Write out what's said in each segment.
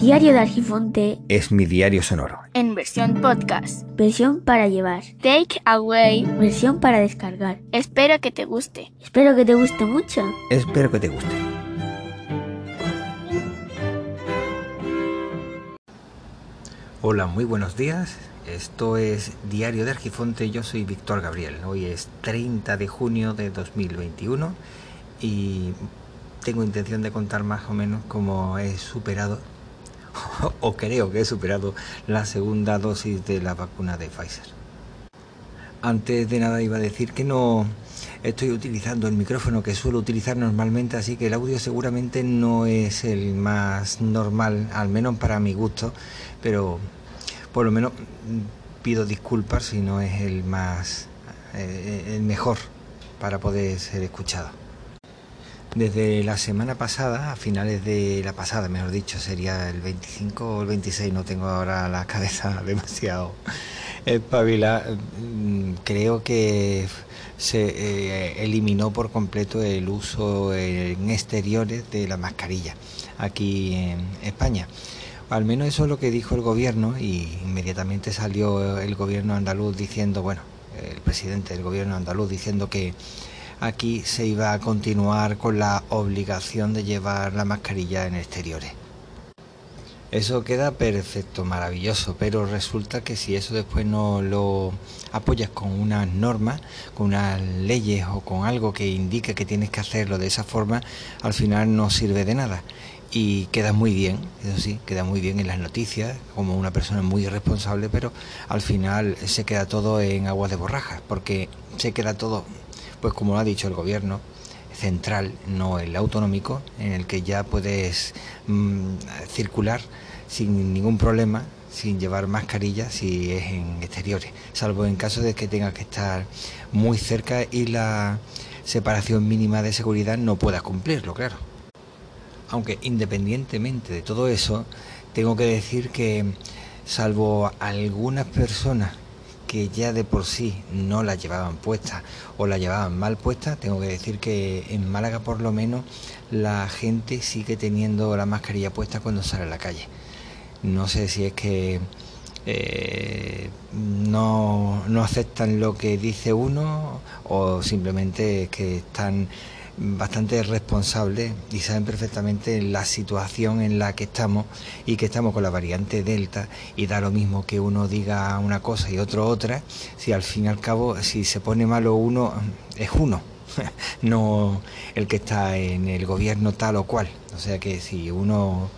Diario de Argifonte es mi diario sonoro. En versión podcast. Versión para llevar. Take away. Versión para descargar. Espero que te guste. Espero que te guste mucho. Espero que te guste. Hola, muy buenos días. Esto es Diario de Argifonte. Yo soy Víctor Gabriel. Hoy es 30 de junio de 2021 y tengo intención de contar más o menos cómo he superado o creo que he superado la segunda dosis de la vacuna de Pfizer. Antes de nada iba a decir que no estoy utilizando el micrófono que suelo utilizar normalmente, así que el audio seguramente no es el más normal, al menos para mi gusto, pero por lo menos pido disculpas si no es el más eh, el mejor para poder ser escuchado. Desde la semana pasada, a finales de la pasada, mejor dicho, sería el 25 o el 26, no tengo ahora la cabeza demasiado espabilada, mm, creo que se eh, eliminó por completo el uso en exteriores de la mascarilla aquí en España. Al menos eso es lo que dijo el gobierno y inmediatamente salió el gobierno andaluz diciendo, bueno, el presidente del gobierno andaluz diciendo que aquí se iba a continuar con la obligación de llevar la mascarilla en exteriores. Eso queda perfecto, maravilloso, pero resulta que si eso después no lo apoyas con unas normas, con unas leyes o con algo que indique que tienes que hacerlo de esa forma, al final no sirve de nada. Y queda muy bien, eso sí, queda muy bien en las noticias, como una persona muy irresponsable, pero al final se queda todo en aguas de borrajas, porque se queda todo pues como lo ha dicho el gobierno central, no el autonómico, en el que ya puedes mm, circular sin ningún problema, sin llevar mascarilla si es en exteriores, salvo en caso de que tengas que estar muy cerca y la separación mínima de seguridad no puedas cumplirlo, claro. Aunque independientemente de todo eso, tengo que decir que salvo algunas personas que ya de por sí no la llevaban puesta o la llevaban mal puesta, tengo que decir que en Málaga por lo menos la gente sigue teniendo la mascarilla puesta cuando sale a la calle. No sé si es que eh, no, no aceptan lo que dice uno o simplemente es que están bastante responsables y saben perfectamente la situación en la que estamos y que estamos con la variante Delta y da lo mismo que uno diga una cosa y otro otra, si al fin y al cabo, si se pone malo uno, es uno, no el que está en el gobierno tal o cual. O sea que si uno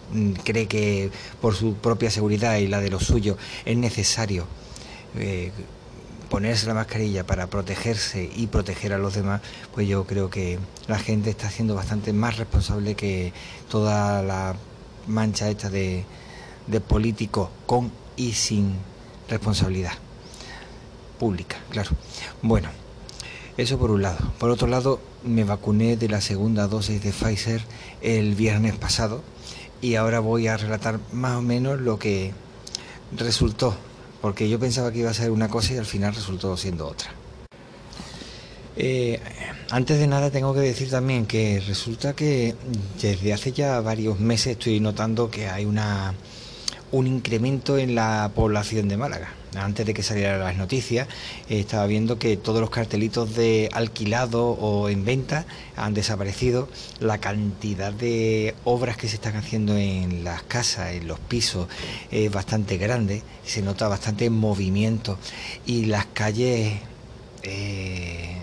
cree que por su propia seguridad y la de los suyos es necesario eh, ponerse la mascarilla para protegerse y proteger a los demás, pues yo creo que la gente está siendo bastante más responsable que toda la mancha esta de, de políticos con y sin responsabilidad pública, claro. Bueno, eso por un lado. Por otro lado, me vacuné de la segunda dosis de Pfizer el viernes pasado y ahora voy a relatar más o menos lo que resultó porque yo pensaba que iba a ser una cosa y al final resultó siendo otra. Eh, antes de nada tengo que decir también que resulta que desde hace ya varios meses estoy notando que hay una un incremento en la población de Málaga. Antes de que salieran las noticias, eh, estaba viendo que todos los cartelitos de alquilado o en venta han desaparecido. La cantidad de obras que se están haciendo en las casas, en los pisos, es bastante grande. Se nota bastante movimiento. Y las calles, eh,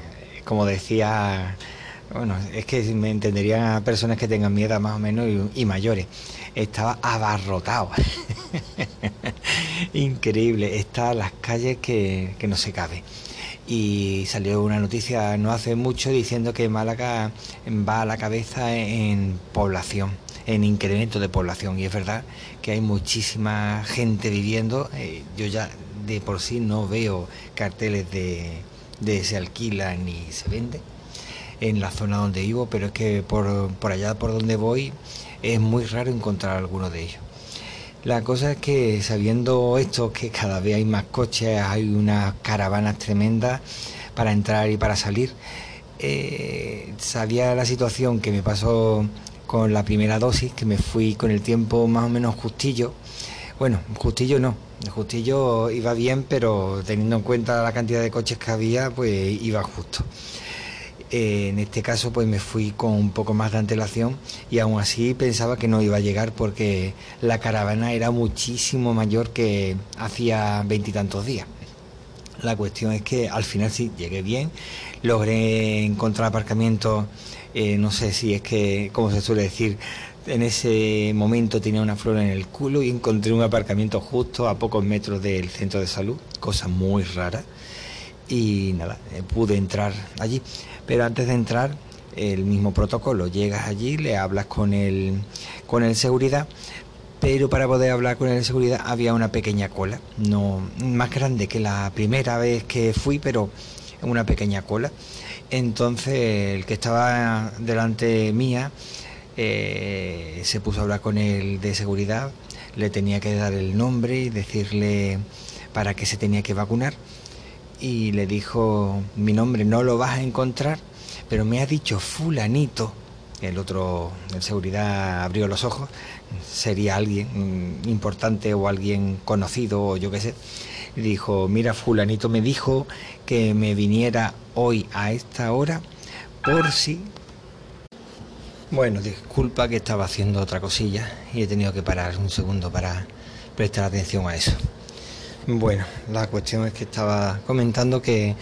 como decía bueno, es que me entenderían a personas que tengan miedo más o menos y, mayores. Estaba abarrotado. Increíble. Está las calles que, no se cabe. Y salió una noticia no hace mucho diciendo que Málaga va a la cabeza en población, en incremento de población. Y es verdad que hay muchísima gente viviendo. Eh, yo ya de por sí no veo carteles de, de se alquila ni se vende en la zona donde vivo, pero es que por, por allá por donde voy es muy raro encontrar alguno de ellos. La cosa es que sabiendo esto, que cada vez hay más coches, hay unas caravanas tremendas para entrar y para salir, eh, sabía la situación que me pasó con la primera dosis, que me fui con el tiempo más o menos justillo. Bueno, justillo no, justillo iba bien, pero teniendo en cuenta la cantidad de coches que había, pues iba justo. Eh, en este caso pues me fui con un poco más de antelación y aún así pensaba que no iba a llegar porque la caravana era muchísimo mayor que hacía veintitantos días. La cuestión es que al final sí llegué bien, logré encontrar aparcamiento, eh, no sé si es que, como se suele decir, en ese momento tenía una flor en el culo y encontré un aparcamiento justo a pocos metros del centro de salud, cosa muy rara. Y nada, eh, pude entrar allí. Pero antes de entrar, el mismo protocolo, llegas allí, le hablas con el, con el seguridad, pero para poder hablar con el seguridad había una pequeña cola, no más grande que la primera vez que fui, pero una pequeña cola. Entonces el que estaba delante mía eh, se puso a hablar con el de seguridad, le tenía que dar el nombre y decirle para qué se tenía que vacunar y le dijo, mi nombre no lo vas a encontrar, pero me ha dicho fulanito. El otro, en seguridad, abrió los ojos, sería alguien importante o alguien conocido o yo qué sé. Dijo, mira, fulanito me dijo que me viniera hoy a esta hora por si... Bueno, disculpa que estaba haciendo otra cosilla y he tenido que parar un segundo para prestar atención a eso. Bueno, la cuestión es que estaba comentando que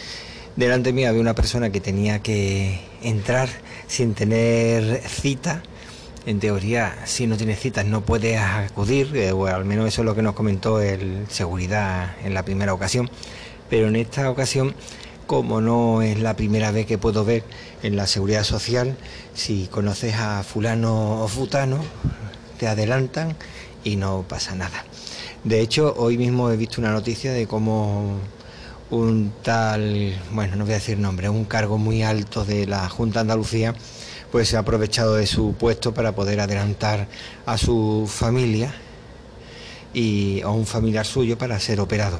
delante mío había una persona que tenía que entrar sin tener cita. En teoría, si no tienes citas no puedes acudir, eh, o al menos eso es lo que nos comentó el seguridad en la primera ocasión. Pero en esta ocasión, como no es la primera vez que puedo ver en la seguridad social, si conoces a fulano o futano, te adelantan y no pasa nada. De hecho, hoy mismo he visto una noticia de cómo un tal, bueno, no voy a decir nombre, un cargo muy alto de la Junta de Andalucía, pues se ha aprovechado de su puesto para poder adelantar a su familia y a un familiar suyo para ser operado.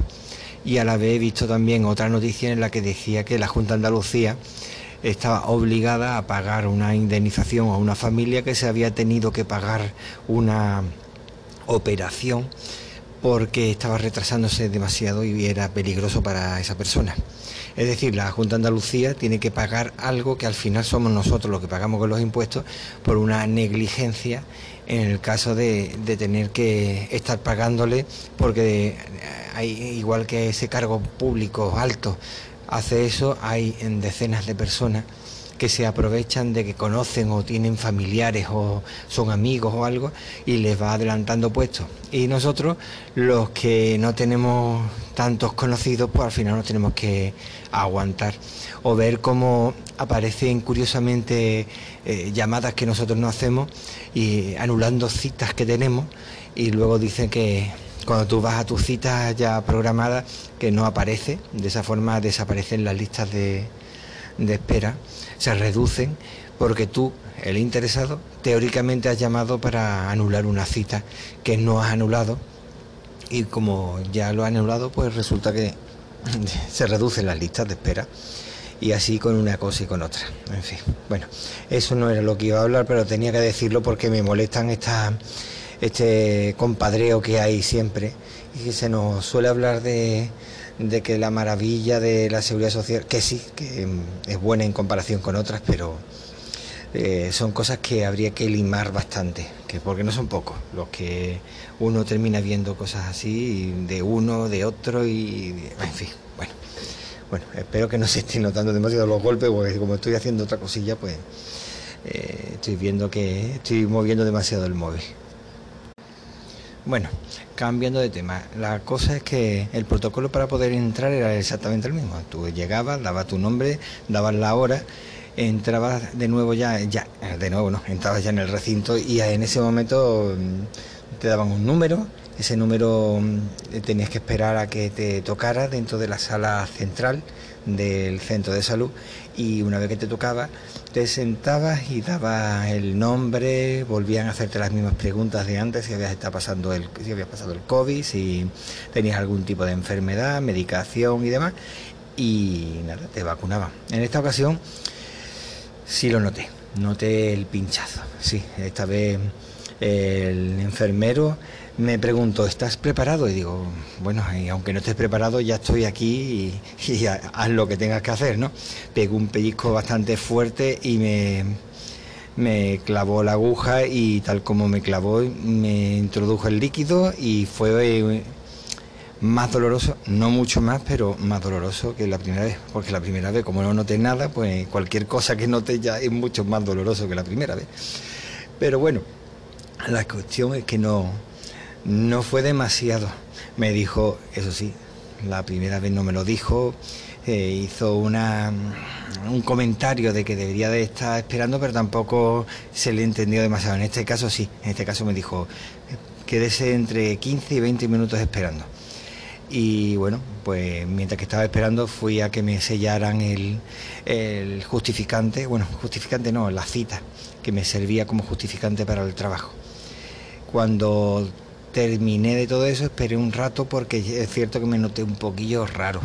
Y a la vez he visto también otra noticia en la que decía que la Junta de Andalucía estaba obligada a pagar una indemnización a una familia que se había tenido que pagar una operación porque estaba retrasándose demasiado y era peligroso para esa persona. Es decir, la Junta de Andalucía tiene que pagar algo que al final somos nosotros los que pagamos con los impuestos por una negligencia en el caso de, tener que estar pagándole porque hay, igual que ese cargo público alto hace eso, hay en decenas de personas que se aprovechan de que conocen o tienen familiares o son amigos o algo y les va adelantando puestos. Y nosotros, los que no tenemos tantos conocidos, pues al final nos tenemos que aguantar. O ver cómo aparecen curiosamente eh, llamadas que nosotros no hacemos y anulando citas que tenemos y luego dicen que cuando tú vas a tus citas ya programadas que no aparece, de esa forma desaparecen las listas de, de espera se reducen porque tú, el interesado, teóricamente has llamado para anular una cita que no has anulado y como ya lo has anulado, pues resulta que se reducen las listas de espera y así con una cosa y con otra. En fin, bueno, eso no era lo que iba a hablar, pero tenía que decirlo porque me molestan esta, este compadreo que hay siempre y que se nos suele hablar de de que la maravilla de la seguridad social, que sí, que es buena en comparación con otras, pero eh, son cosas que habría que limar bastante, que porque no son pocos los que uno termina viendo cosas así de uno, de otro y en fin, bueno. Bueno, espero que no se estén notando demasiado los golpes, porque como estoy haciendo otra cosilla, pues eh, estoy viendo que estoy moviendo demasiado el móvil. Bueno, cambiando de tema, la cosa es que el protocolo para poder entrar era exactamente el mismo. Tú llegabas, dabas tu nombre, dabas la hora, entrabas de nuevo ya, ya, de nuevo no, entrabas ya en el recinto y en ese momento mm, te daban un número, ese número mm, tenías que esperar a que te tocara dentro de la sala central del centro de salud y una vez que te tocaba te sentabas y dabas el nombre, volvían a hacerte las mismas preguntas de antes, si habías estado pasando el, si habías pasado el COVID, si tenías algún tipo de enfermedad, medicación y demás, y nada, te vacunaban. En esta ocasión sí lo noté. noté el pinchazo. Sí, esta vez el enfermero me preguntó, ¿estás preparado? Y digo, bueno, y aunque no estés preparado, ya estoy aquí y, haz lo que tengas que hacer, ¿no? Pegó un pellizco bastante fuerte y me, me clavó la aguja y tal como me clavó, me introdujo el líquido y fue eh, más doloroso, no mucho más, pero más doloroso que la primera vez, porque la primera vez, como no noté nada, pues cualquier cosa que note ya es mucho más doloroso que la primera vez. Pero bueno, la cuestión es que no, no fue demasiado. Me dijo, eso sí, la primera vez no me lo dijo, eh, hizo una, un comentario de que debería de estar esperando, pero tampoco se le entendió demasiado. En este caso sí, en este caso me dijo, quédese entre 15 y 20 minutos esperando. Y bueno, pues mientras que estaba esperando fui a que me sellaran el, el justificante, bueno, justificante no, la cita, que me servía como justificante para el trabajo. Cuando terminé de todo eso, esperé un rato porque es cierto que me noté un poquillo raro,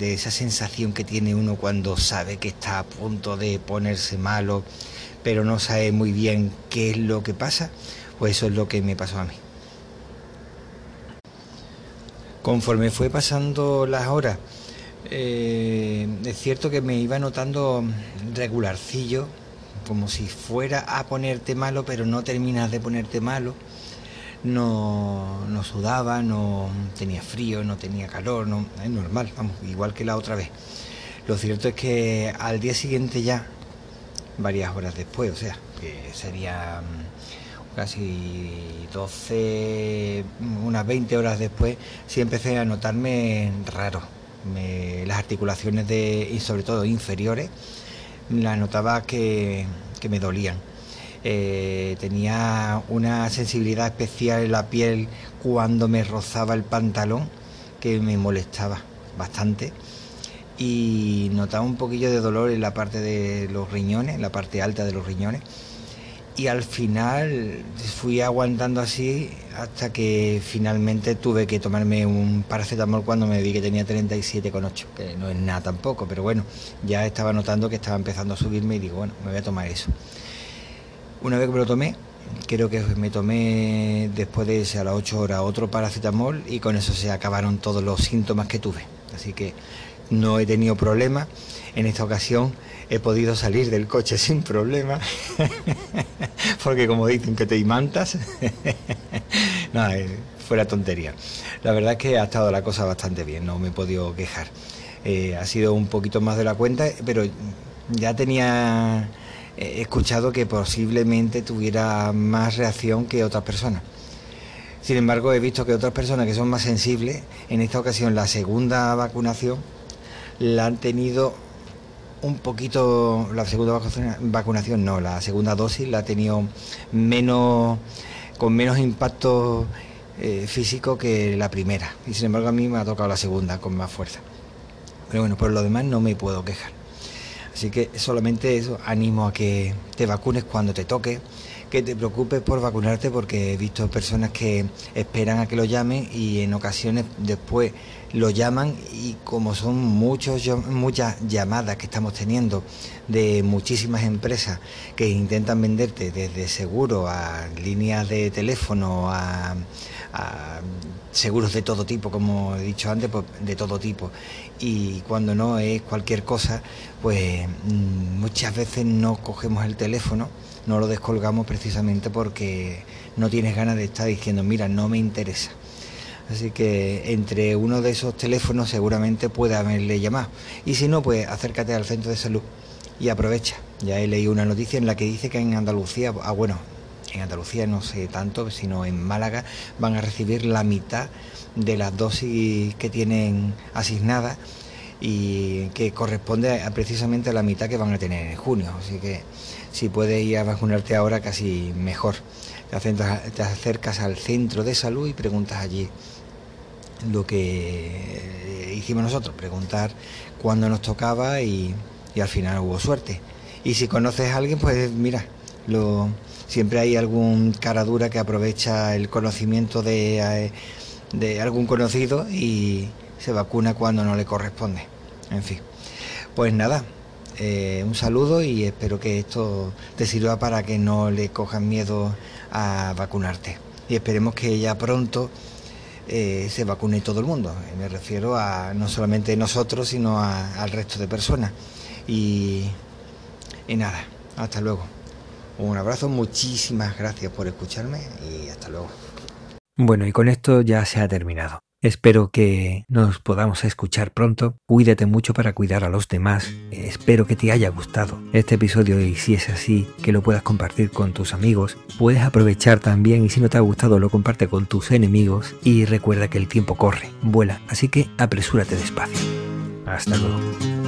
de esa sensación que tiene uno cuando sabe que está a punto de ponerse malo, pero no sabe muy bien qué es lo que pasa, pues eso es lo que me pasó a mí. Conforme fue pasando las horas, eh, es cierto que me iba notando regularcillo, como si fuera a ponerte malo, pero no terminas de ponerte malo. No, no sudaba, no tenía frío, no tenía calor, no, es normal, vamos, igual que la otra vez. Lo cierto es que al día siguiente ya, varias horas después, o sea, que sería casi 12, unas 20 horas después, sí empecé a notarme raro. Me, las articulaciones de, y sobre todo inferiores, las notaba que, que me dolían. Eh, tenía una sensibilidad especial en la piel cuando me rozaba el pantalón que me molestaba bastante y notaba un poquillo de dolor en la parte de los riñones, en la parte alta de los riñones y al final fui aguantando así hasta que finalmente tuve que tomarme un paracetamol cuando me vi que tenía 37,8, que no es nada tampoco, pero bueno, ya estaba notando que estaba empezando a subirme y digo, bueno, me voy a tomar eso. Una vez que me lo tomé, creo que me tomé después de ese a las 8 horas otro paracetamol y con eso se acabaron todos los síntomas que tuve. Así que no he tenido problemas. En esta ocasión he podido salir del coche sin problema, porque como dicen que te imantas, no, eh, fuera tontería. La verdad es que ha estado la cosa bastante bien, no me he podido quejar. Eh, ha sido un poquito más de la cuenta, pero ya tenía eh, escuchado que posiblemente tuviera más reacción que otras personas. Sin embargo, he visto que otras personas que son más sensibles, en esta ocasión la segunda vacunación, la han tenido un poquito, la segunda vacunación, no, la segunda dosis la ha tenido menos, con menos impacto eh, físico que la primera. Y sin embargo a mí me ha tocado la segunda con más fuerza. Pero bueno, por lo demás no me puedo quejar. Así que solamente eso, animo a que te vacunes cuando te toque, que te preocupes por vacunarte porque he visto personas que esperan a que lo llamen y en ocasiones después lo llaman y como son muchos, muchas llamadas que estamos teniendo de muchísimas empresas que intentan venderte desde seguro a líneas de teléfono, a, seguros de todo tipo, como he dicho antes, pues de todo tipo. Y cuando no es cualquier cosa, pues mm, muchas veces no cogemos el teléfono, no lo descolgamos precisamente porque no tienes ganas de estar diciendo, mira, no me interesa. Así que entre uno de esos teléfonos seguramente puede haberle llamado. Y si no, pues acércate al centro de salud y aprovecha. Ya he leído una noticia en la que dice que en Andalucía, ah bueno, en Andalucía no sé tanto, sino en Málaga van a recibir la mitad de las dosis que tienen asignadas y que corresponde precisamente a la mitad que van a tener en junio. Así que si puedes ir a vacunarte ahora casi mejor. te acercas al centro de salud y preguntas allí lo que hicimos nosotros, preguntar cuándo nos tocaba y, al final hubo suerte. Y si conoces a alguien, pues mira, lo, siempre hay algún cara dura que aprovecha el conocimiento de, eh, de algún conocido y se vacuna cuando no le corresponde. En fin, pues nada, eh, un saludo y espero que esto te sirva para que no le cojan miedo a vacunarte. Y esperemos que ya pronto eh, se vacune todo el mundo. Me refiero a no solamente nosotros, sino al resto de personas. Y nada, hasta luego. Un abrazo, muchísimas gracias por escucharme y hasta luego. Bueno, y con esto ya se ha terminado. Espero que nos podamos escuchar pronto. Cuídate mucho para cuidar a los demás. Espero que te haya gustado este episodio y si es así, que lo puedas compartir con tus amigos. Puedes aprovechar también y si no te ha gustado lo comparte con tus enemigos y recuerda que el tiempo corre, vuela, así que apresúrate despacio. Hasta luego.